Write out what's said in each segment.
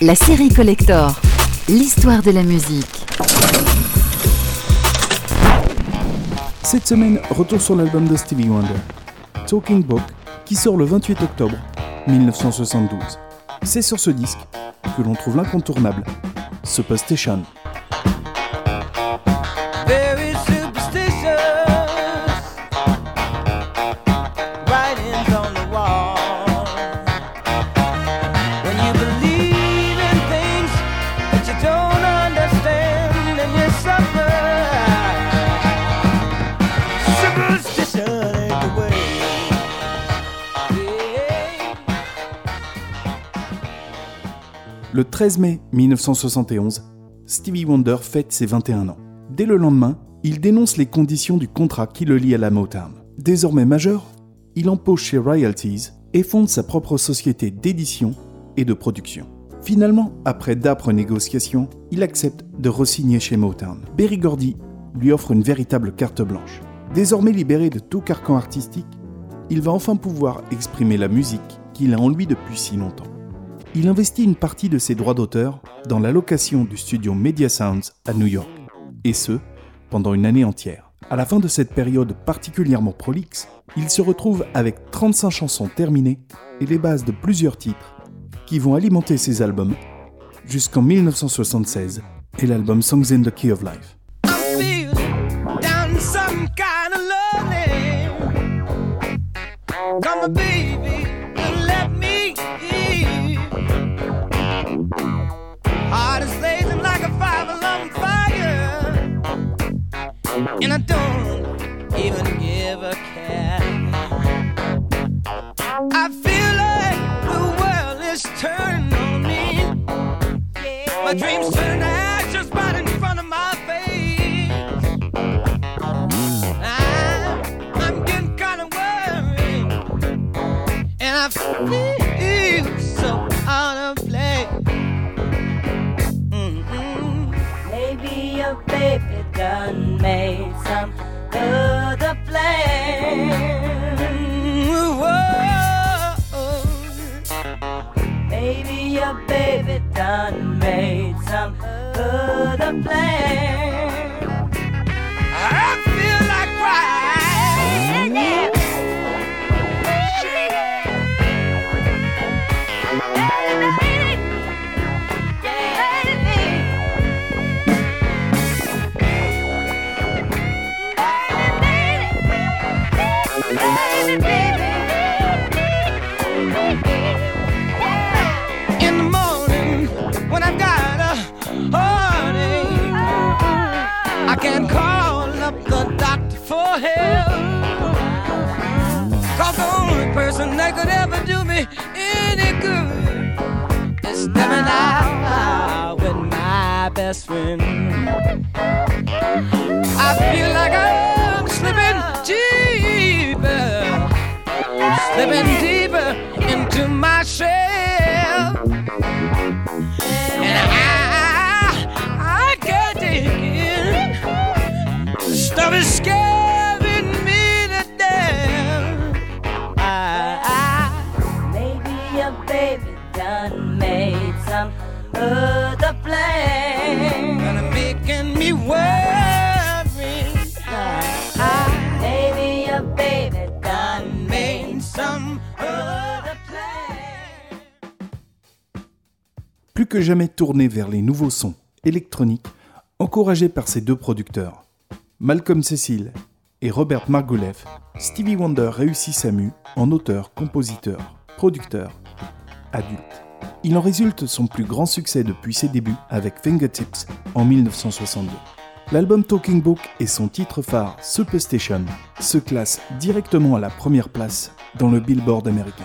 La série Collector, l'histoire de la musique. Cette semaine, retour sur l'album de Stevie Wonder, Talking Book, qui sort le 28 octobre 1972. C'est sur ce disque que l'on trouve l'incontournable Superstation. very Le 13 mai 1971, Stevie Wonder fête ses 21 ans. Dès le lendemain, il dénonce les conditions du contrat qui le lie à la Motown. Désormais majeur, il empoche chez Royalties et fonde sa propre société d'édition et de production. Finalement, après d'âpres négociations, il accepte de re-signer chez Motown. Berry Gordy lui offre une véritable carte blanche. Désormais libéré de tout carcan artistique, il va enfin pouvoir exprimer la musique qu'il a en lui depuis si longtemps il investit une partie de ses droits d'auteur dans la location du studio Media Sounds à New York, et ce, pendant une année entière. À la fin de cette période particulièrement prolixe, il se retrouve avec 35 chansons terminées et les bases de plusieurs titres qui vont alimenter ses albums jusqu'en 1976 et l'album Songs in the Key of Life. And I don't even give a care. I feel like the world is turning on me. My dreams turn to ashes right in front of my face. I'm, I'm getting kind of worried, and I feel made some other plan. Best friend. I feel like I'm slipping deeper slipping deeper into my shell. And I, I can't take it. Stuff is scaring me to death. I, Maybe your baby done made some other Plus que jamais tourné vers les nouveaux sons électroniques, encouragé par ses deux producteurs, Malcolm Cecil et Robert Margouleff, Stevie Wonder réussit sa mue en auteur, compositeur, producteur, adulte. Il en résulte son plus grand succès depuis ses débuts avec Fingertips en 1962. L'album Talking Book et son titre phare Superstation se classent directement à la première place dans le Billboard américain.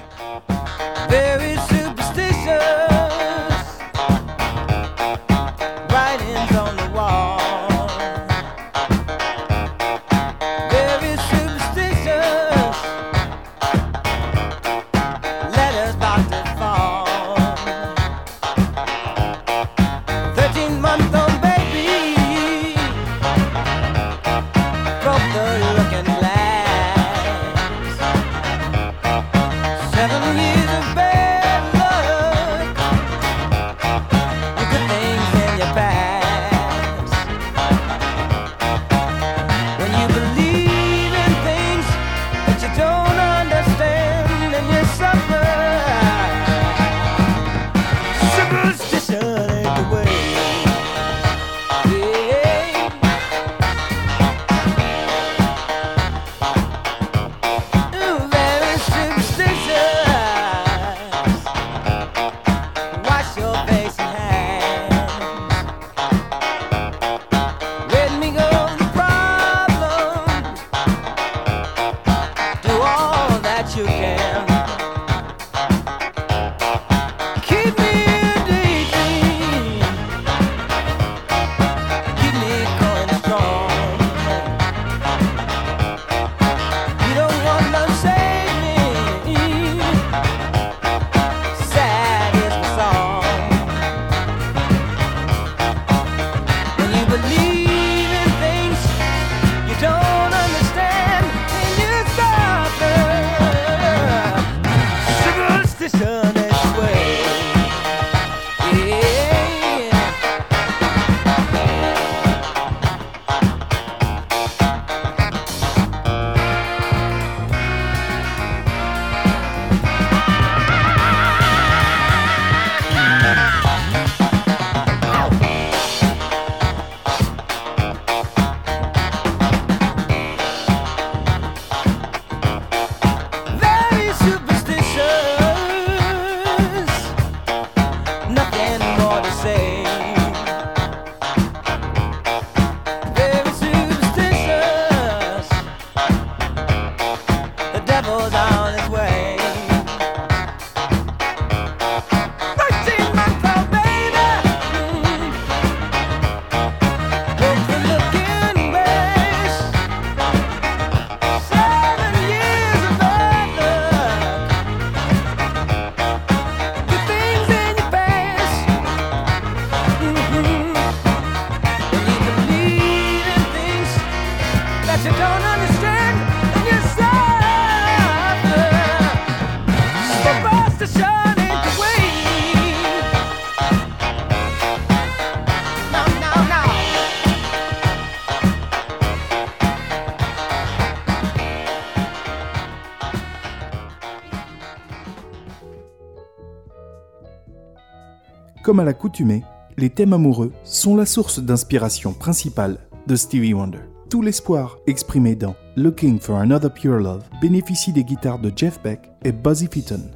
Comme à l'accoutumée, les thèmes amoureux sont la source d'inspiration principale de Stevie Wonder. Tout l'espoir exprimé dans Looking for Another Pure Love bénéficie des guitares de Jeff Beck et Buzzy Featon.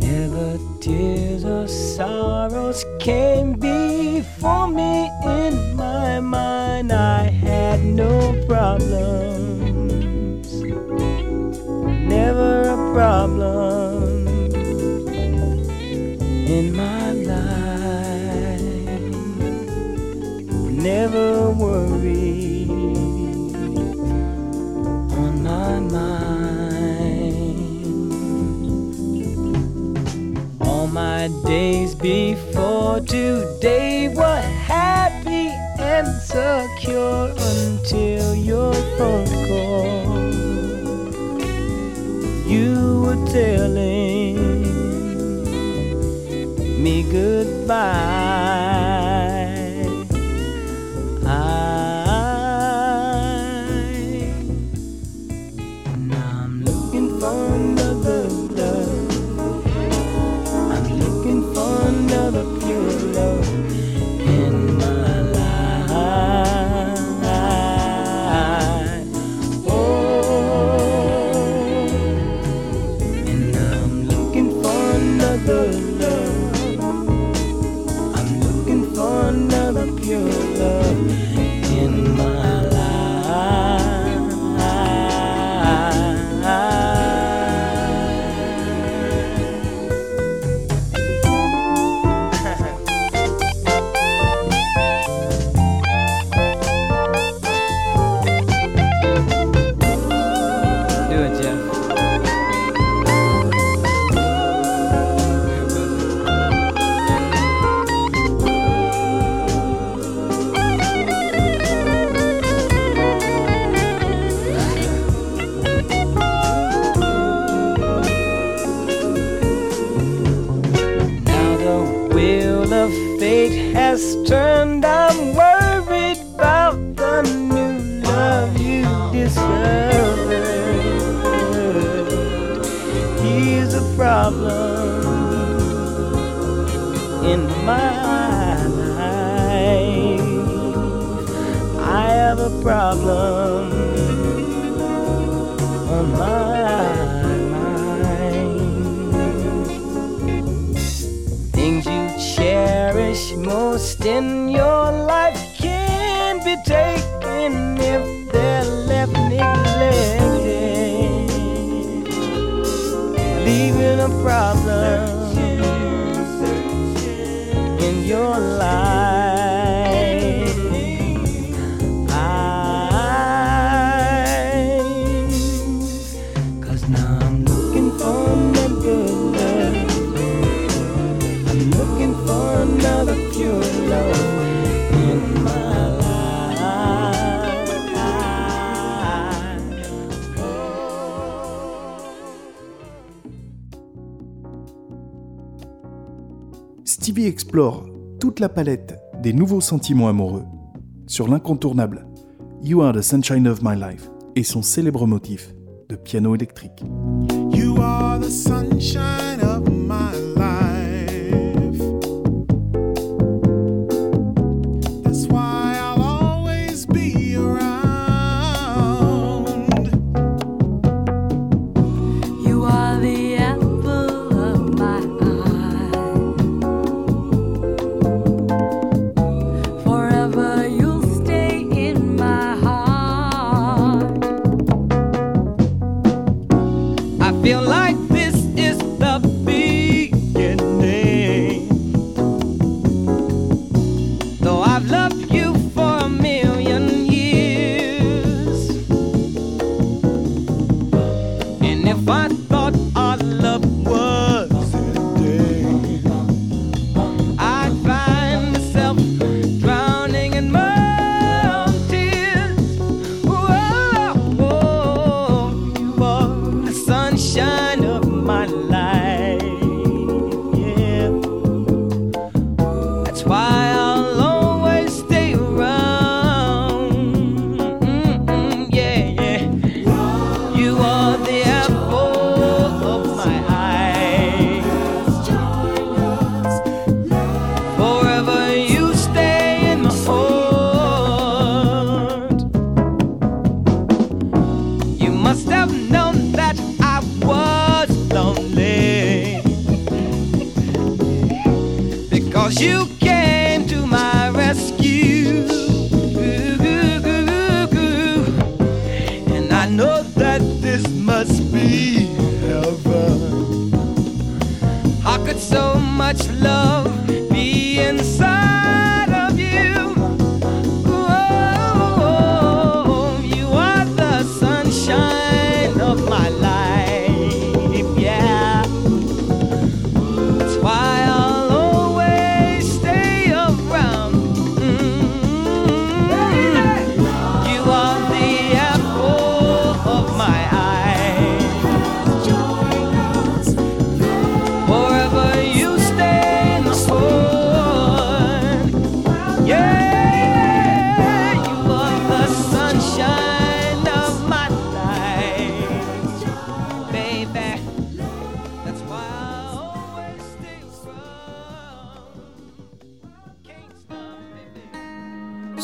Never tears or sorrows came before me in my mind. I had no problems, never a problem in my Never worry on my mind. All my days before today were happy and secure until your phone call. You were telling me goodbye. Another In my life. I have a problem on my mind things you cherish most in Explore toute la palette des nouveaux sentiments amoureux sur l'incontournable You Are the Sunshine of My Life et son célèbre motif de piano électrique. You are the sunshine of my life.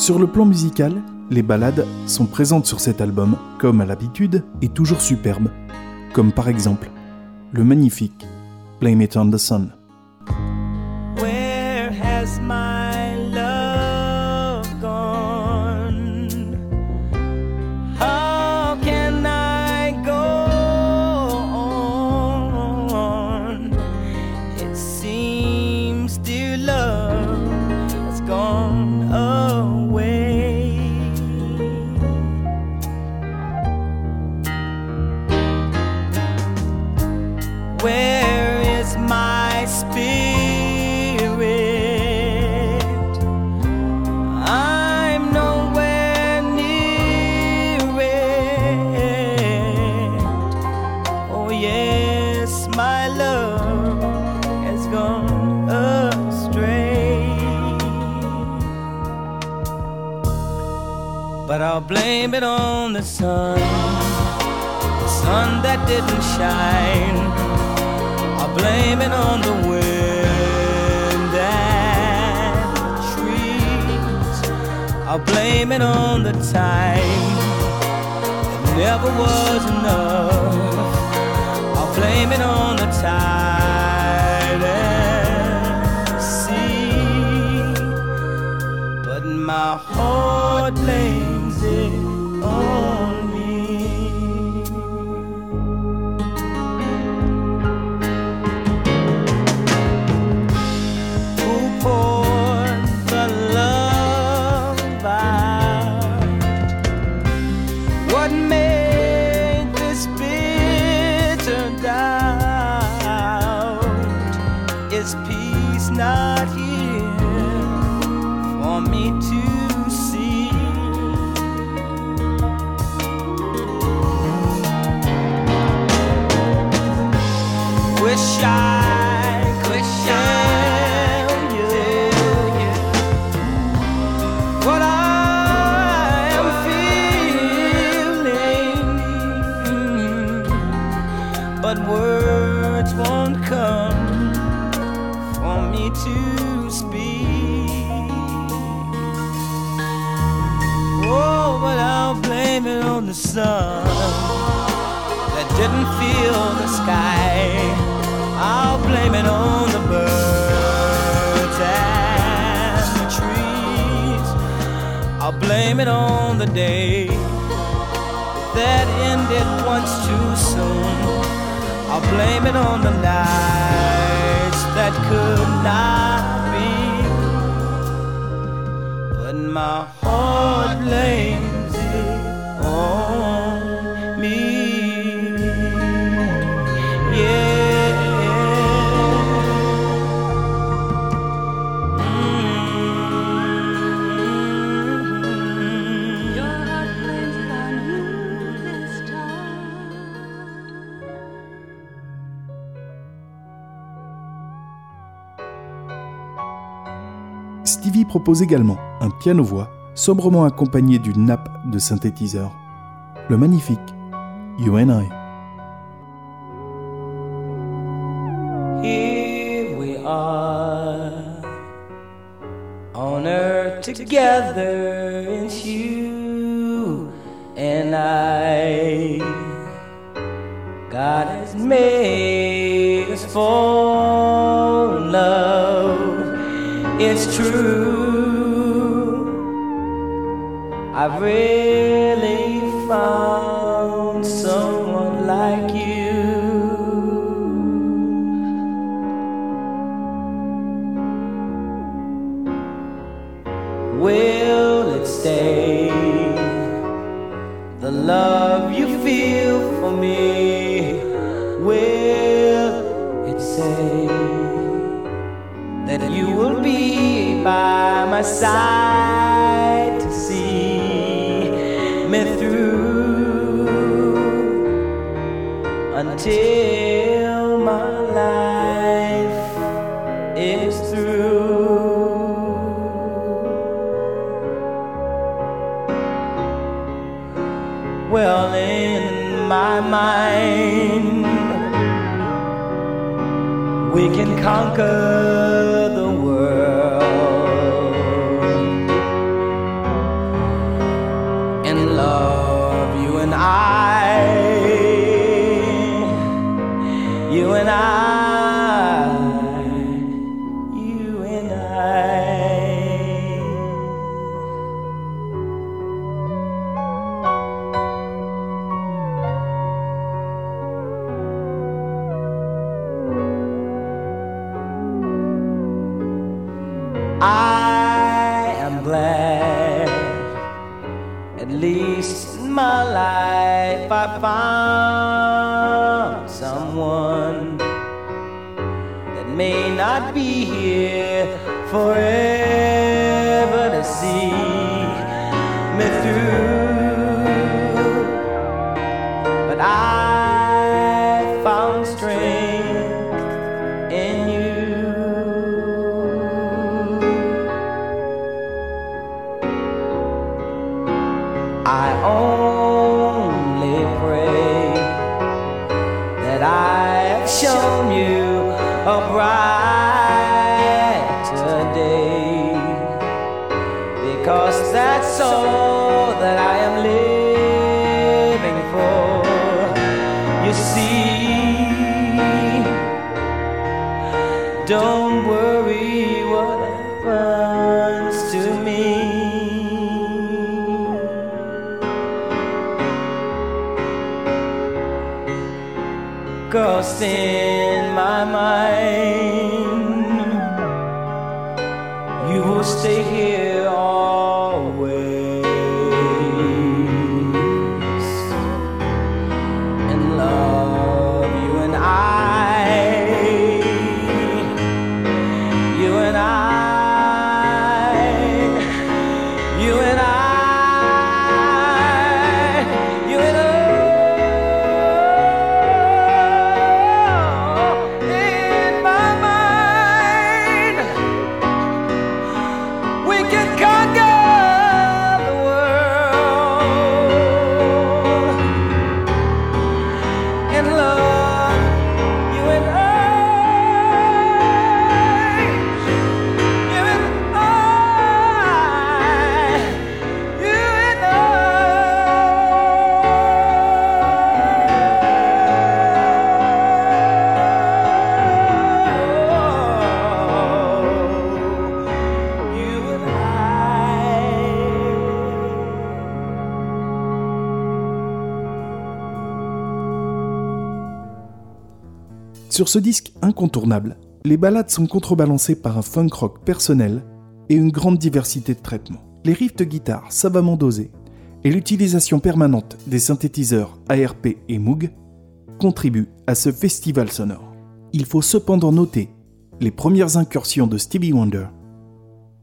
Sur le plan musical, les ballades sont présentes sur cet album, comme à l'habitude, et toujours superbes, comme par exemple le magnifique Blame It on the Sun. The sun, the sun that didn't shine. I'll blame it on the wind and the trees. I'll blame it on the time. It never was enough. I'll blame it on the tide and sea. But my heart blames the sun that didn't feel the sky. I'll blame it on the birds and the trees. I'll blame it on the day that ended once too soon. I'll blame it on the nights that could not Stevie propose également un piano-voix sobrement accompagné d'une nappe de synthétiseur, le magnifique You and I. Here we are on earth together, it's you and I. God has made us for love, it's true. I've really found someone like you. Will it stay? The love you feel for me, will it say that you will be by my side to see me through until my life is through? Well, in my mind, we can conquer I found someone that may not be here forever because that's all that I am living for. You see, don't worry what happens to me. Cause in Sur ce disque incontournable, les ballades sont contrebalancées par un funk rock personnel et une grande diversité de traitements. Les riffs de guitare savamment dosés et l'utilisation permanente des synthétiseurs ARP et Moog contribuent à ce festival sonore. Il faut cependant noter les premières incursions de Stevie Wonder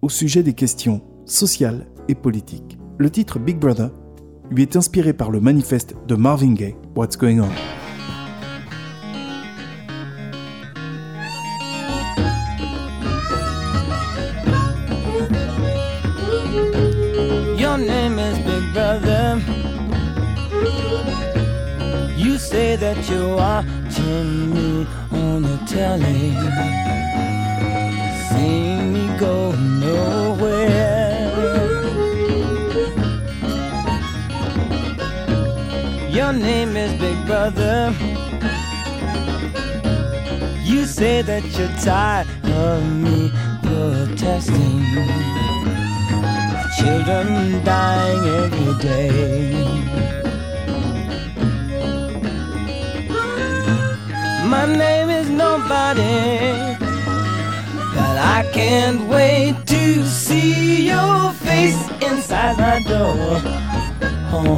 au sujet des questions sociales et politiques. Le titre Big Brother lui est inspiré par le manifeste de Marvin Gaye, What's Going On? Say that you're watching me on the telly. Seeing me go nowhere. Your name is Big Brother. You say that you're tired of me protesting. Children dying every day. My name is nobody, but I can't wait to see your face inside my door. Oh.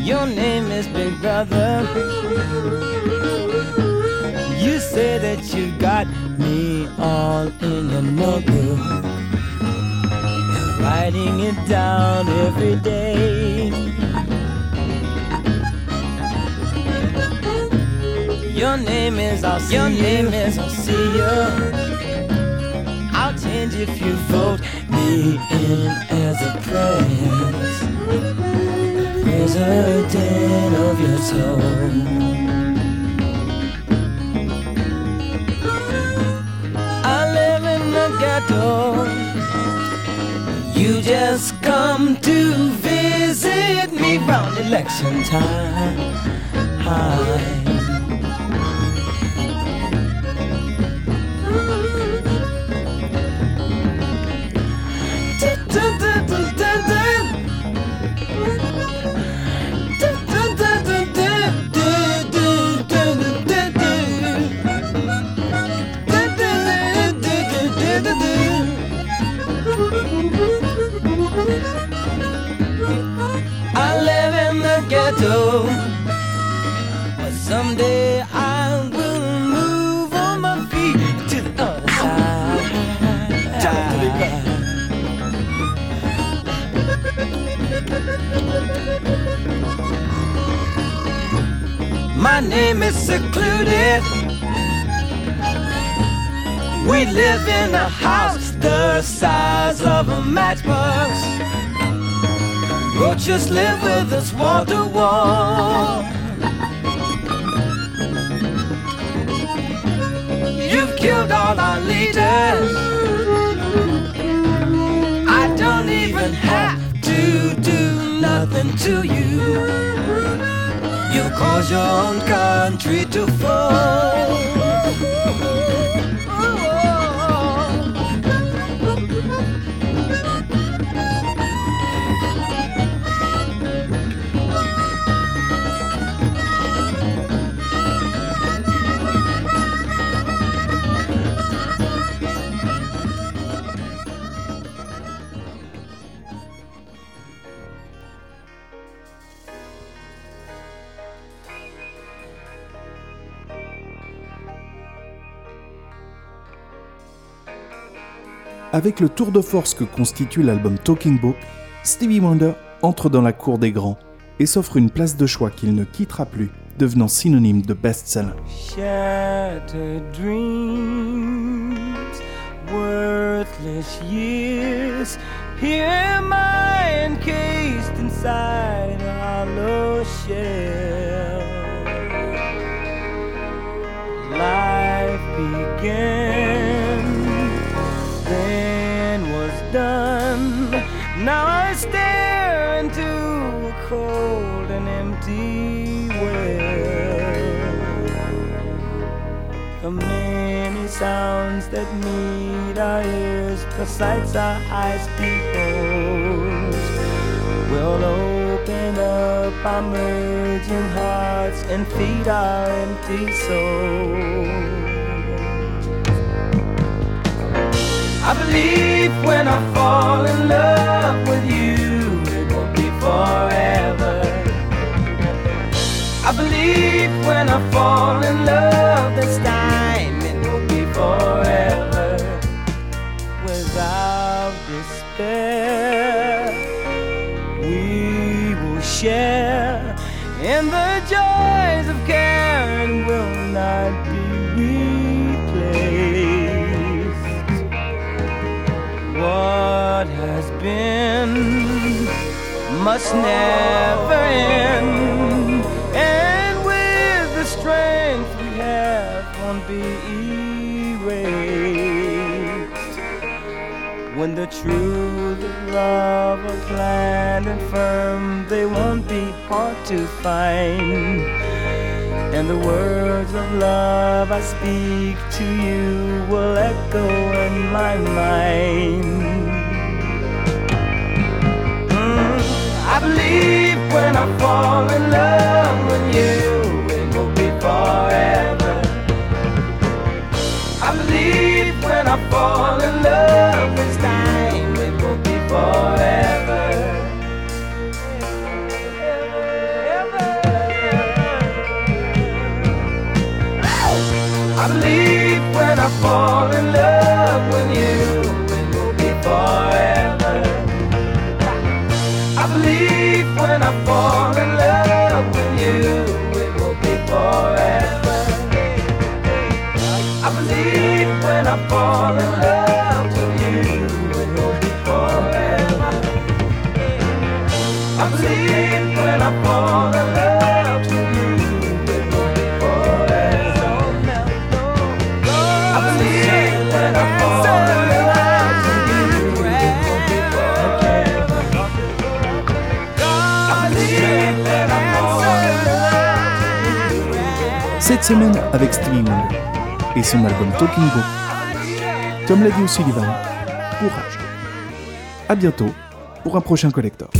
Your name is Big Brother. You say that you got me all in your notebook. Writing it down every day. Your name is I'll see Your name is I'll see you. I'll change if you vote me in as a prince president of your soul. Just come to visit me round election time. Hi. Ghetto, but someday I will move on my feet to the other side. My name is secluded. We live in a house the size of a matchbox. Roaches live with us wall to wall. You've killed all our leaders. I don't even have to do nothing to you. You cause your own country to fall. Avec le tour de force que constitue l'album Talking Book, Stevie Wonder entre dans la cour des grands et s'offre une place de choix qu'il ne quittera plus, devenant synonyme de best-seller. Now I stare into a cold and empty well. The many sounds that meet our ears, the sights our eyes behold, will open up our merging hearts and feed our empty souls. I believe when I fall in love with you, it won't be forever. I believe when I fall in love this time, What has been must never end, and with the strength we have, won't be erased. When the truth of love are planned and firm, they won't be hard to find. And the words of love I speak to you will echo in my mind. I believe when I fall in love with you, it will be forever. I believe when I fall in love this time, it will be forever. I believe when I fall in love Cette semaine avec Stevie Wonder et son album Talking Book. Comme l'a dit O'Sullivan, courage. À bientôt pour un prochain collector.